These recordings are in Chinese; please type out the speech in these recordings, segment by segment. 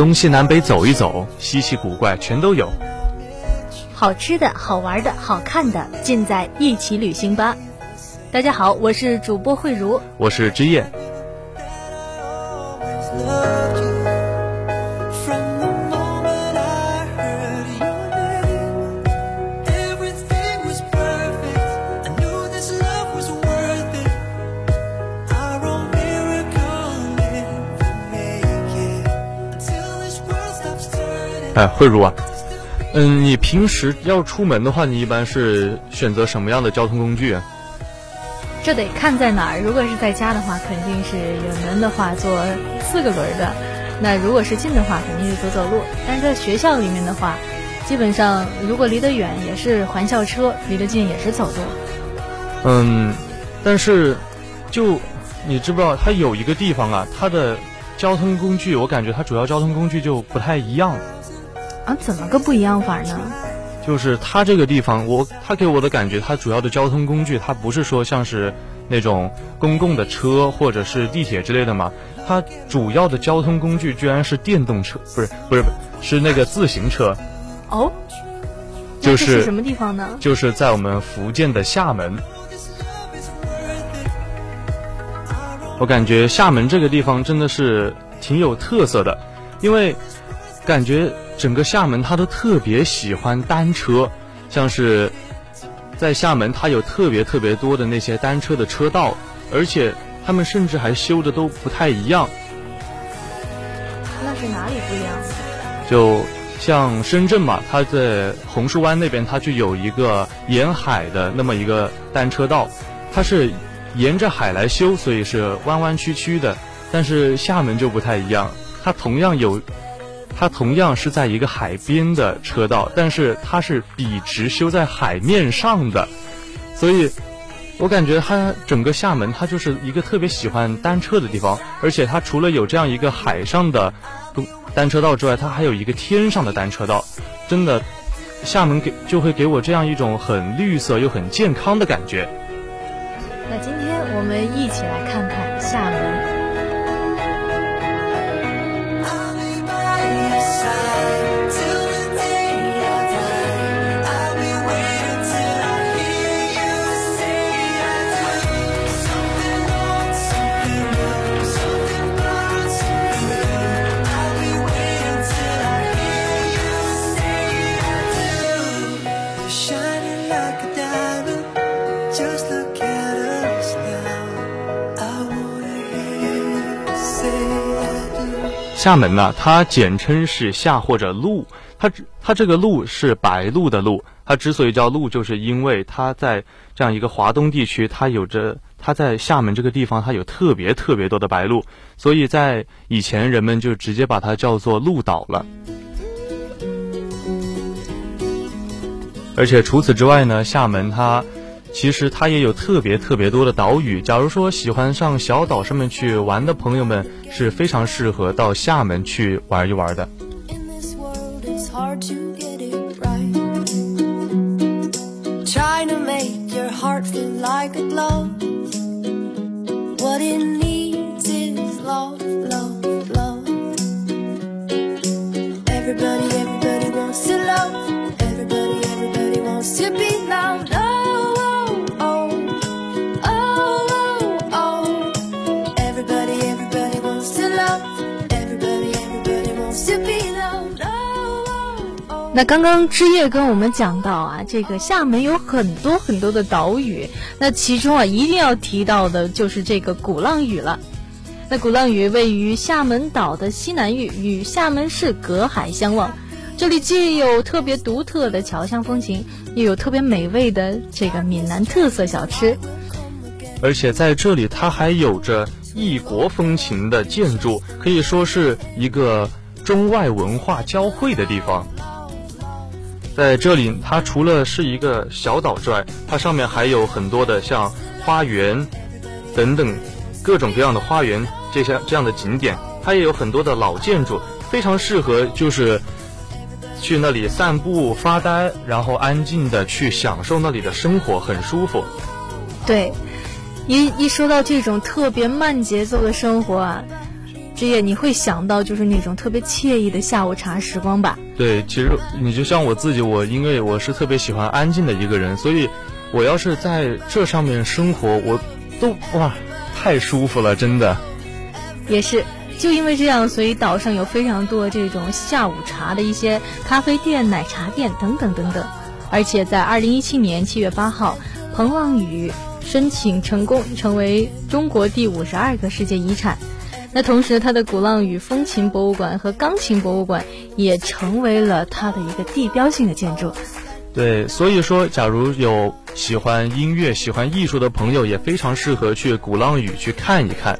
东西南北走一走，稀奇古怪全都有。好吃的、好玩的、好看的，尽在一起旅行吧。大家好，我是主播慧茹，我是之夜。哎，慧茹啊，嗯，你平时要出门的话，你一般是选择什么样的交通工具？这得看在哪儿。如果是在家的话，肯定是有门的话坐四个轮的；那如果是近的话，肯定是走走路。但是在学校里面的话，基本上如果离得远也是环校车，离得近也是走路。嗯，但是就你知不知道，它有一个地方啊，它的交通工具，我感觉它主要交通工具就不太一样。啊，怎么个不一样法呢？就是它这个地方，我它给我的感觉，它主要的交通工具，它不是说像是那种公共的车或者是地铁之类的嘛，它主要的交通工具居然是电动车，不是不是是那个自行车。哦，就是什么地方呢？就是在我们福建的厦门。我感觉厦门这个地方真的是挺有特色的，因为感觉。整个厦门，他都特别喜欢单车，像是在厦门，它有特别特别多的那些单车的车道，而且他们甚至还修的都不太一样。那是哪里不一样？就像深圳嘛，它在红树湾那边，它就有一个沿海的那么一个单车道，它是沿着海来修，所以是弯弯曲曲的。但是厦门就不太一样，它同样有。它同样是在一个海边的车道，但是它是笔直修在海面上的，所以，我感觉它整个厦门它就是一个特别喜欢单车的地方，而且它除了有这样一个海上的单车道之外，它还有一个天上的单车道，真的，厦门给就会给我这样一种很绿色又很健康的感觉。那今天我们一起来看看厦门。厦门呢，它简称是厦或者路，它它这个路是白鹭的鹭，它之所以叫鹭，就是因为它在这样一个华东地区，它有着它在厦门这个地方，它有特别特别多的白鹭，所以在以前人们就直接把它叫做鹭岛了。而且除此之外呢，厦门它。其实它也有特别特别多的岛屿。假如说喜欢上小岛上面去玩的朋友们，是非常适合到厦门去玩一玩的。那刚刚之夜跟我们讲到啊，这个厦门有很多很多的岛屿，那其中啊一定要提到的就是这个鼓浪屿了。那鼓浪屿位于厦门岛的西南隅，与厦门市隔海相望。这里既有特别独特的侨乡风情，又有特别美味的这个闽南特色小吃。而且在这里，它还有着异国风情的建筑，可以说是一个中外文化交汇的地方。在这里，它除了是一个小岛之外，它上面还有很多的像花园等等各种各样的花园这些这样的景点，它也有很多的老建筑，非常适合就是去那里散步发呆，然后安静的去享受那里的生活，很舒服。对，一一说到这种特别慢节奏的生活啊。之夜，你会想到就是那种特别惬意的下午茶时光吧？对，其实你就像我自己，我因为我是特别喜欢安静的一个人，所以我要是在这上面生活，我都哇，太舒服了，真的。也是，就因为这样，所以岛上有非常多这种下午茶的一些咖啡店、奶茶店等等等等。而且在二零一七年七月八号，彭浪屿申请成功，成为中国第五十二个世界遗产。那同时，它的鼓浪屿风琴博物馆和钢琴博物馆也成为了它的一个地标性的建筑。对，所以说，假如有喜欢音乐、喜欢艺术的朋友，也非常适合去鼓浪屿去看一看。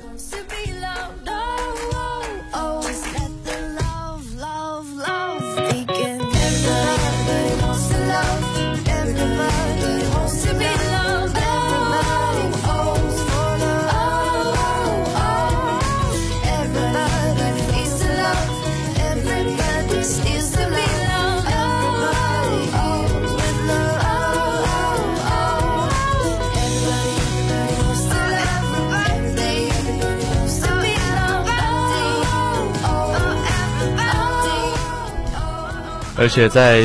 而且在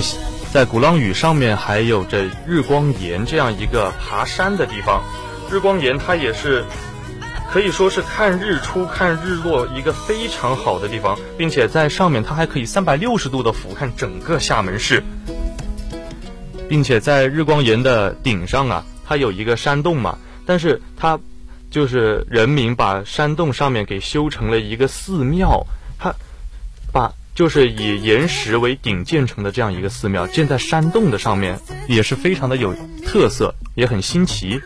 在鼓浪屿上面还有着日光岩这样一个爬山的地方，日光岩它也是可以说是看日出看日落一个非常好的地方，并且在上面它还可以三百六十度的俯瞰整个厦门市，并且在日光岩的顶上啊，它有一个山洞嘛，但是它就是人民把山洞上面给修成了一个寺庙，它把。就是以岩石为顶建成的这样一个寺庙，建在山洞的上面，也是非常的有特色，也很新奇。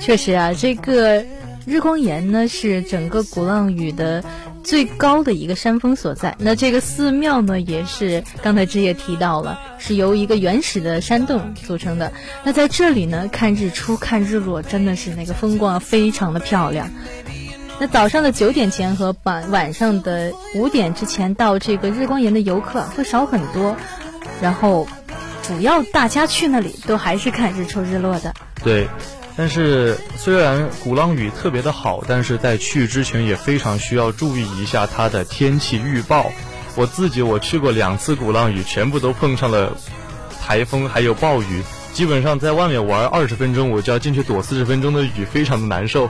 确实啊，这个日光岩呢是整个鼓浪屿的最高的一个山峰所在。那这个寺庙呢，也是刚才志也提到了，是由一个原始的山洞组成的。那在这里呢，看日出、看日落，真的是那个风光非常的漂亮。那早上的九点前和晚晚上的五点之前到这个日光岩的游客会少很多，然后主要大家去那里都还是看日出日落的。对，但是虽然鼓浪屿特别的好，但是在去之前也非常需要注意一下它的天气预报。我自己我去过两次鼓浪屿，全部都碰上了台风还有暴雨，基本上在外面玩二十分钟，我就要进去躲四十分钟的雨，非常的难受。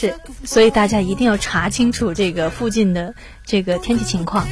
是，所以大家一定要查清楚这个附近的这个天气情况。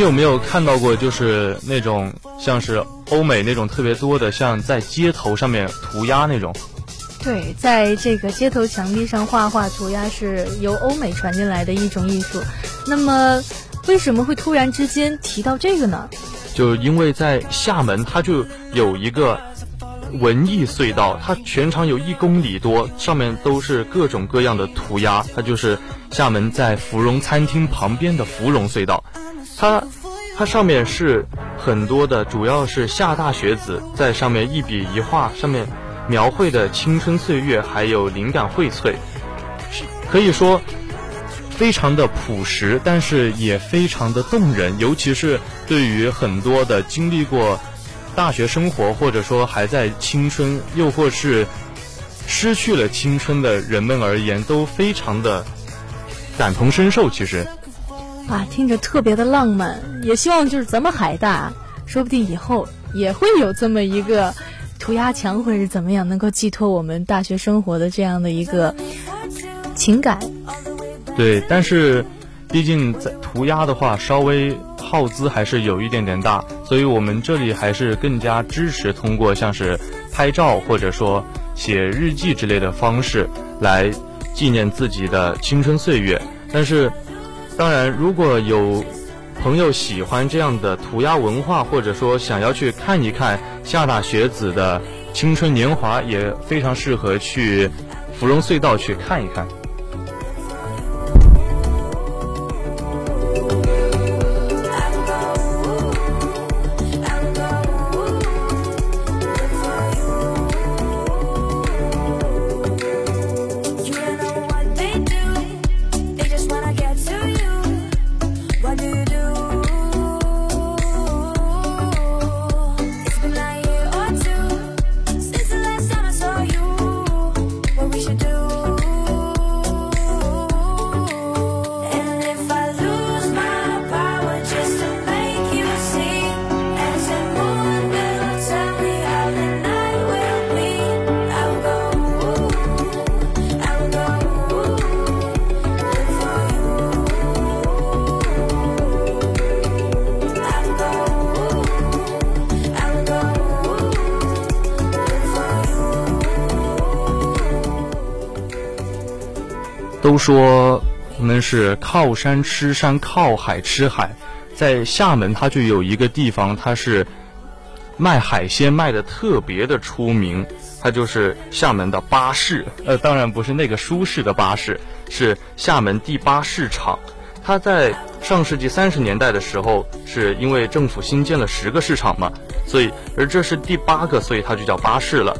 你有没有看到过，就是那种像是欧美那种特别多的，像在街头上面涂鸦那种？对，在这个街头墙壁上画画涂鸦是由欧美传进来的一种艺术。那么，为什么会突然之间提到这个呢？就因为在厦门，它就有一个文艺隧道，它全长有一公里多，上面都是各种各样的涂鸦。它就是厦门在芙蓉餐厅旁边的芙蓉隧道，它它上面是很多的，主要是厦大学子在上面一笔一画，上面描绘的青春岁月还有灵感荟萃，可以说。非常的朴实，但是也非常的动人，尤其是对于很多的经历过大学生活，或者说还在青春，又或是失去了青春的人们而言，都非常的感同身受。其实，啊，听着特别的浪漫，也希望就是咱们海大，说不定以后也会有这么一个涂鸦墙，或者怎么样，能够寄托我们大学生活的这样的一个情感。对，但是，毕竟在涂鸦的话，稍微耗资还是有一点点大，所以我们这里还是更加支持通过像是拍照或者说写日记之类的方式来纪念自己的青春岁月。但是，当然，如果有朋友喜欢这样的涂鸦文化，或者说想要去看一看厦大学子的青春年华，也非常适合去芙蓉隧道去看一看。都说我们是靠山吃山，靠海吃海。在厦门，它就有一个地方，它是卖海鲜卖的特别的出名，它就是厦门的巴士。呃，当然不是那个舒适的巴士，是厦门第八市场。它在上世纪三十年代的时候，是因为政府新建了十个市场嘛，所以而这是第八个，所以它就叫巴士了。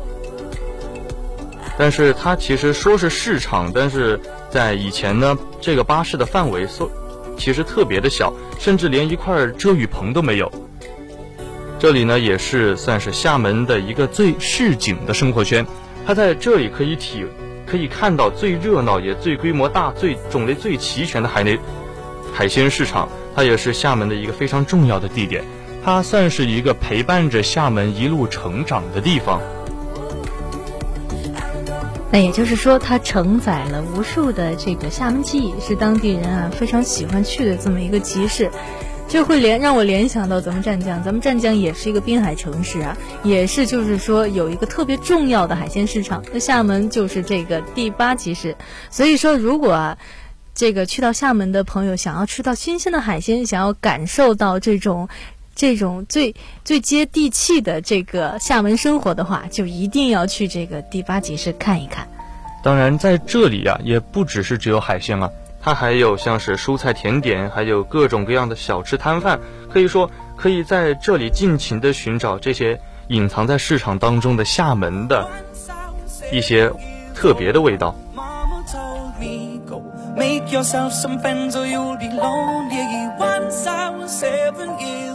但是它其实说是市场，但是在以前呢，这个巴士的范围所其实特别的小，甚至连一块遮雨棚都没有。这里呢也是算是厦门的一个最市井的生活圈，它在这里可以体可以看到最热闹也最规模大、最种类最齐全的海内海鲜市场，它也是厦门的一个非常重要的地点，它算是一个陪伴着厦门一路成长的地方。那也就是说，它承载了无数的这个厦门记忆，是当地人啊非常喜欢去的这么一个集市，就会联让我联想到咱们湛江，咱们湛江也是一个滨海城市啊，也是就是说有一个特别重要的海鲜市场。那厦门就是这个第八集市，所以说如果啊，这个去到厦门的朋友想要吃到新鲜的海鲜，想要感受到这种。这种最最接地气的这个厦门生活的话，就一定要去这个第八集市看一看。当然，在这里啊，也不只是只有海鲜啊，它还有像是蔬菜甜点，还有各种各样的小吃摊贩。可以说，可以在这里尽情的寻找这些隐藏在市场当中的厦门的一些特别的味道。Make yourself some friends or you'll be lonely. Once I was seven years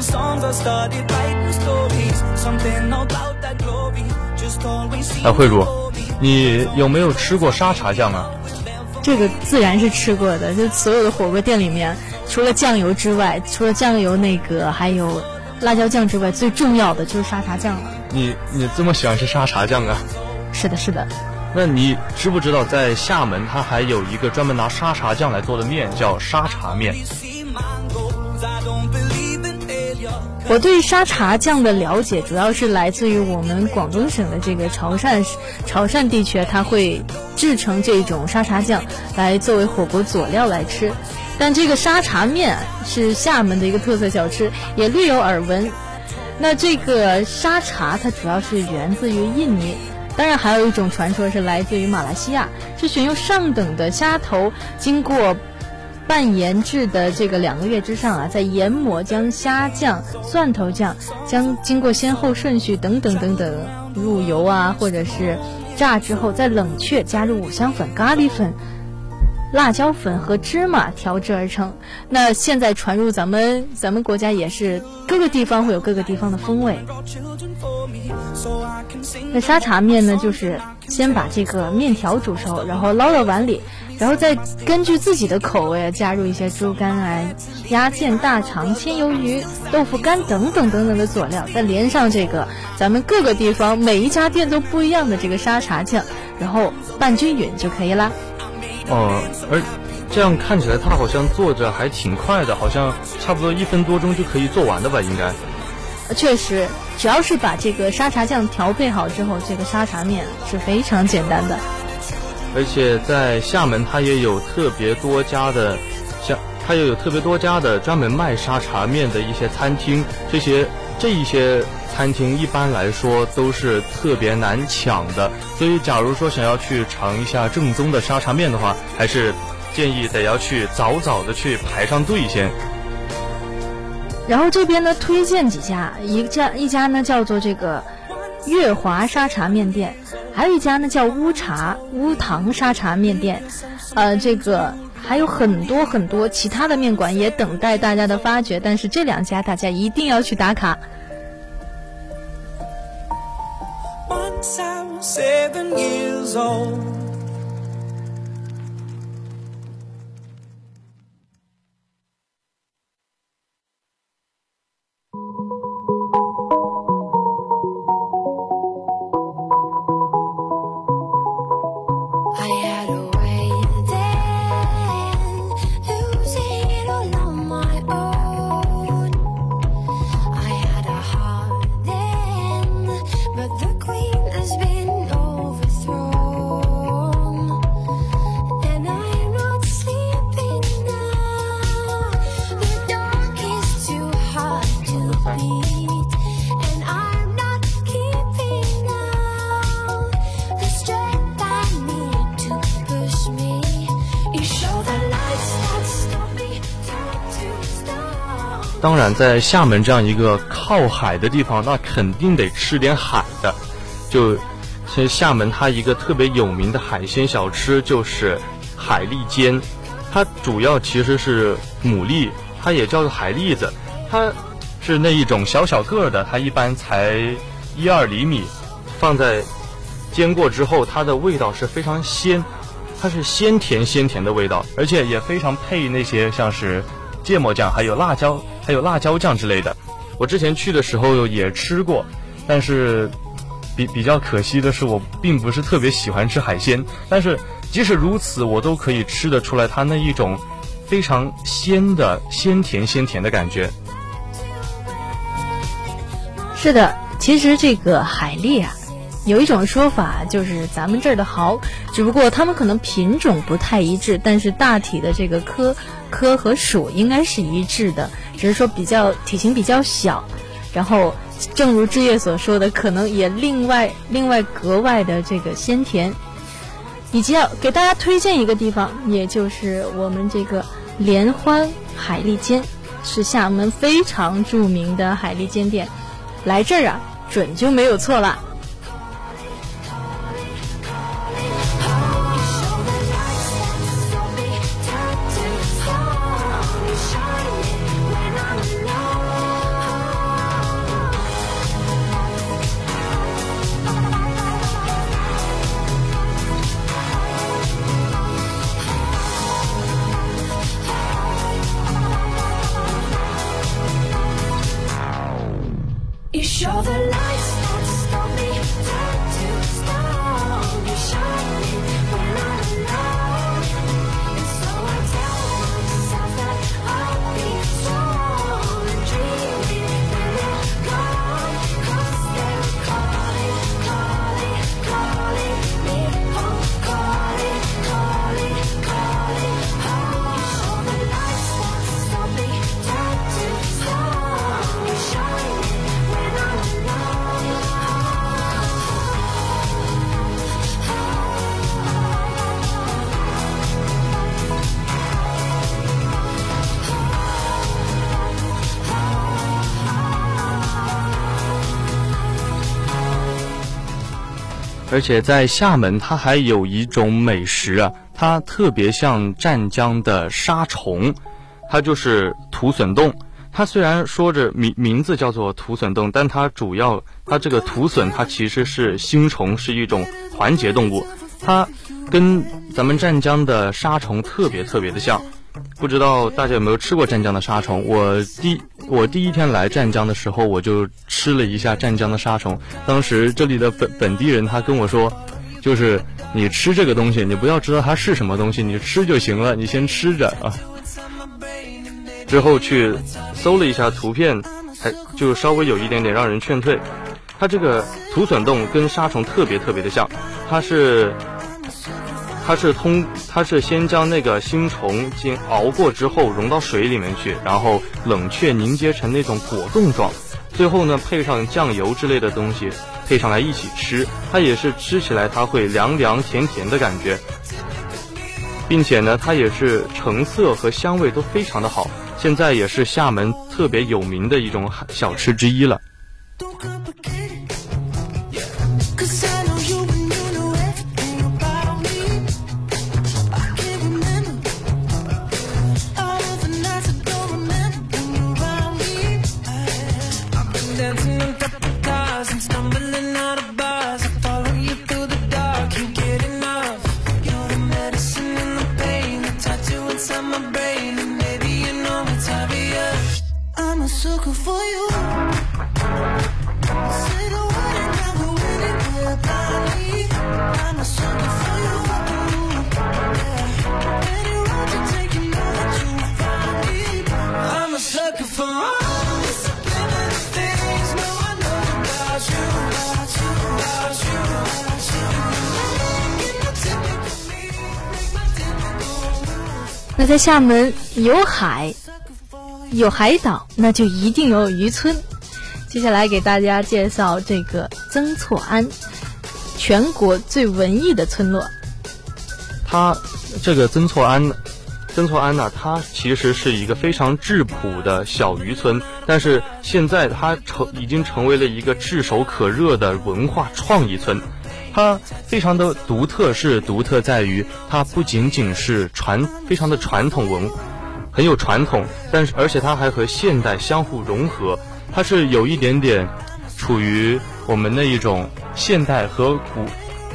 started writing songs i started writing stories something about that glory just always 哎慧茹你有没有吃过沙茶酱啊这个自然是吃过的，就所有的火锅店里面，除了酱油之外，除了酱油那个还有辣椒酱之外，最重要的就是沙茶酱了。你你这么喜欢吃沙茶酱啊？是的，是的。那你知不知道，在厦门它还有一个专门拿沙茶酱来做的面，叫沙茶面。我对沙茶酱的了解，主要是来自于我们广东省的这个潮汕潮汕地区，它会制成这种沙茶酱来作为火锅佐料来吃。但这个沙茶面是厦门的一个特色小吃，也略有耳闻。那这个沙茶它主要是源自于印尼，当然还有一种传说是来自于马来西亚，是选用上等的虾头，经过。半研制的这个两个月之上啊，在研磨将虾酱、蒜头酱将经过先后顺序等等等等入油啊，或者是炸之后再冷却，加入五香粉、咖喱粉。辣椒粉和芝麻调制而成。那现在传入咱们咱们国家也是各个地方会有各个地方的风味。那沙茶面呢，就是先把这个面条煮熟，然后捞到碗里，然后再根据自己的口味加入一些猪肝啊、鸭腱、大肠、鲜鱿鱼、豆腐干等等等等的佐料，再连上这个咱们各个地方每一家店都不一样的这个沙茶酱，然后拌均匀就可以啦。哦，而这样看起来，他好像做着还挺快的，好像差不多一分多钟就可以做完的吧？应该。确实，只要是把这个沙茶酱调配好之后，这个沙茶面是非常简单的。而且在厦门，它也有特别多家的，像它也有特别多家的专门卖沙茶面的一些餐厅，这些这一些。餐厅一般来说都是特别难抢的，所以假如说想要去尝一下正宗的沙茶面的话，还是建议得要去早早的去排上队先。然后这边呢推荐几家，一家一家呢叫做这个月华沙茶面店，还有一家呢叫乌茶乌糖沙茶面店，呃，这个还有很多很多其他的面馆也等待大家的发掘，但是这两家大家一定要去打卡。seven years old. 当然，在厦门这样一个靠海的地方，那肯定得吃点海的。就，其实厦门它一个特别有名的海鲜小吃就是海蛎煎，它主要其实是牡蛎，它也叫做海蛎子，它是那一种小小个的，它一般才一二厘米，放在煎过之后，它的味道是非常鲜，它是鲜甜鲜甜的味道，而且也非常配那些像是芥末酱，还有辣椒。还有辣椒酱之类的，我之前去的时候也吃过，但是比比较可惜的是，我并不是特别喜欢吃海鲜。但是即使如此，我都可以吃得出来它那一种非常鲜的鲜甜鲜甜的感觉。是的，其实这个海蛎啊。有一种说法就是咱们这儿的蚝，只不过它们可能品种不太一致，但是大体的这个科科和属应该是一致的，只是说比较体型比较小。然后，正如志月所说的，可能也另外另外格外的这个鲜甜。以及要给大家推荐一个地方，也就是我们这个联欢海蛎煎，是厦门非常著名的海蛎煎店，来这儿啊准就没有错了。而且在厦门，它还有一种美食啊，它特别像湛江的沙虫，它就是土笋冻。它虽然说着名名字叫做土笋冻，但它主要它这个土笋它其实是星虫，是一种环节动物。它跟咱们湛江的沙虫特别特别的像。不知道大家有没有吃过湛江的沙虫？我第我第一天来湛江的时候，我就吃了一下湛江的沙虫。当时这里的本本地人他跟我说，就是你吃这个东西，你不要知道它是什么东西，你吃就行了，你先吃着啊。之后去搜了一下图片，还就稍微有一点点让人劝退。它这个土笋冻跟沙虫特别特别的像，它是。它是通，它是先将那个星虫经熬过之后融到水里面去，然后冷却凝结成那种果冻状，最后呢配上酱油之类的东西配上来一起吃，它也是吃起来它会凉凉甜甜的感觉，并且呢它也是成色和香味都非常的好，现在也是厦门特别有名的一种小吃之一了。那在厦门有海，有海岛，那就一定有渔村。接下来给大家介绍这个曾厝垵，全国最文艺的村落。它这个曾厝垵，曾厝垵呢，它其实是一个非常质朴的小渔村，但是现在它成已经成为了一个炙手可热的文化创意村。它非常的独特，是独特在于它不仅仅是传非常的传统文，很有传统，但是而且它还和现代相互融合，它是有一点点处于我们那一种现代和古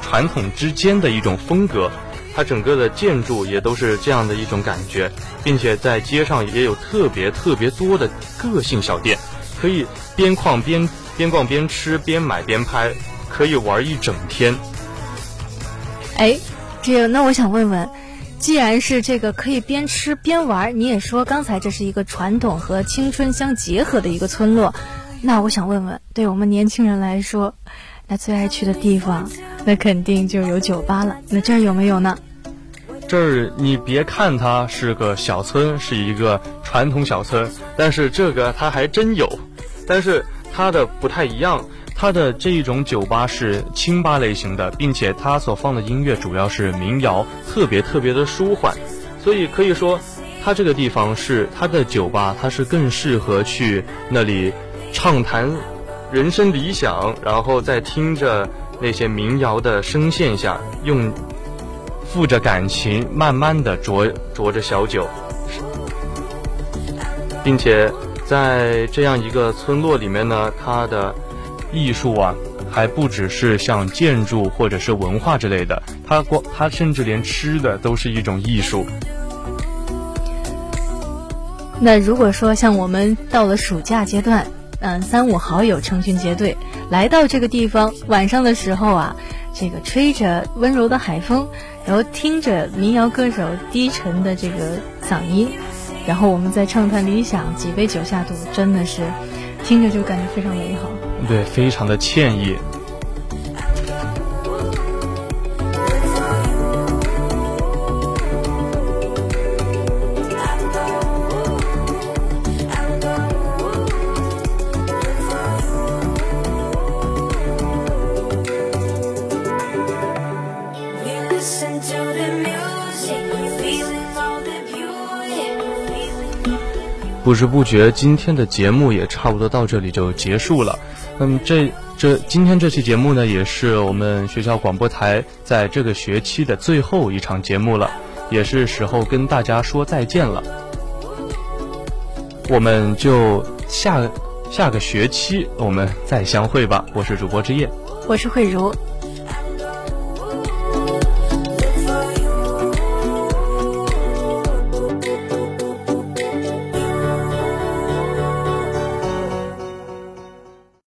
传统之间的一种风格，它整个的建筑也都是这样的一种感觉，并且在街上也有特别特别多的个性小店，可以边逛边边逛边吃边买边拍。可以玩一整天。哎，这个那我想问问，既然是这个可以边吃边玩，你也说刚才这是一个传统和青春相结合的一个村落，那我想问问，对我们年轻人来说，那最爱去的地方，那肯定就有酒吧了。那这儿有没有呢？这儿你别看它是个小村，是一个传统小村，但是这个它还真有，但是它的不太一样。它的这一种酒吧是清吧类型的，并且它所放的音乐主要是民谣，特别特别的舒缓，所以可以说，它这个地方是它的酒吧，它是更适合去那里畅谈人生理想，然后在听着那些民谣的声线下，用附着感情，慢慢的酌酌着小酒，并且在这样一个村落里面呢，它的。艺术啊，还不只是像建筑或者是文化之类的，它光它甚至连吃的都是一种艺术。那如果说像我们到了暑假阶段，嗯，三五好友成群结队来到这个地方，晚上的时候啊，这个吹着温柔的海风，然后听着民谣歌手低沉的这个嗓音，然后我们再畅谈理想，几杯酒下肚，真的是听着就感觉非常美好。对，非常的惬意。不知不觉，今天的节目也差不多到这里就结束了。那么这这今天这期节目呢，也是我们学校广播台在这个学期的最后一场节目了，也是时候跟大家说再见了。我们就下下个学期我们再相会吧。我是主播之夜，我是慧茹。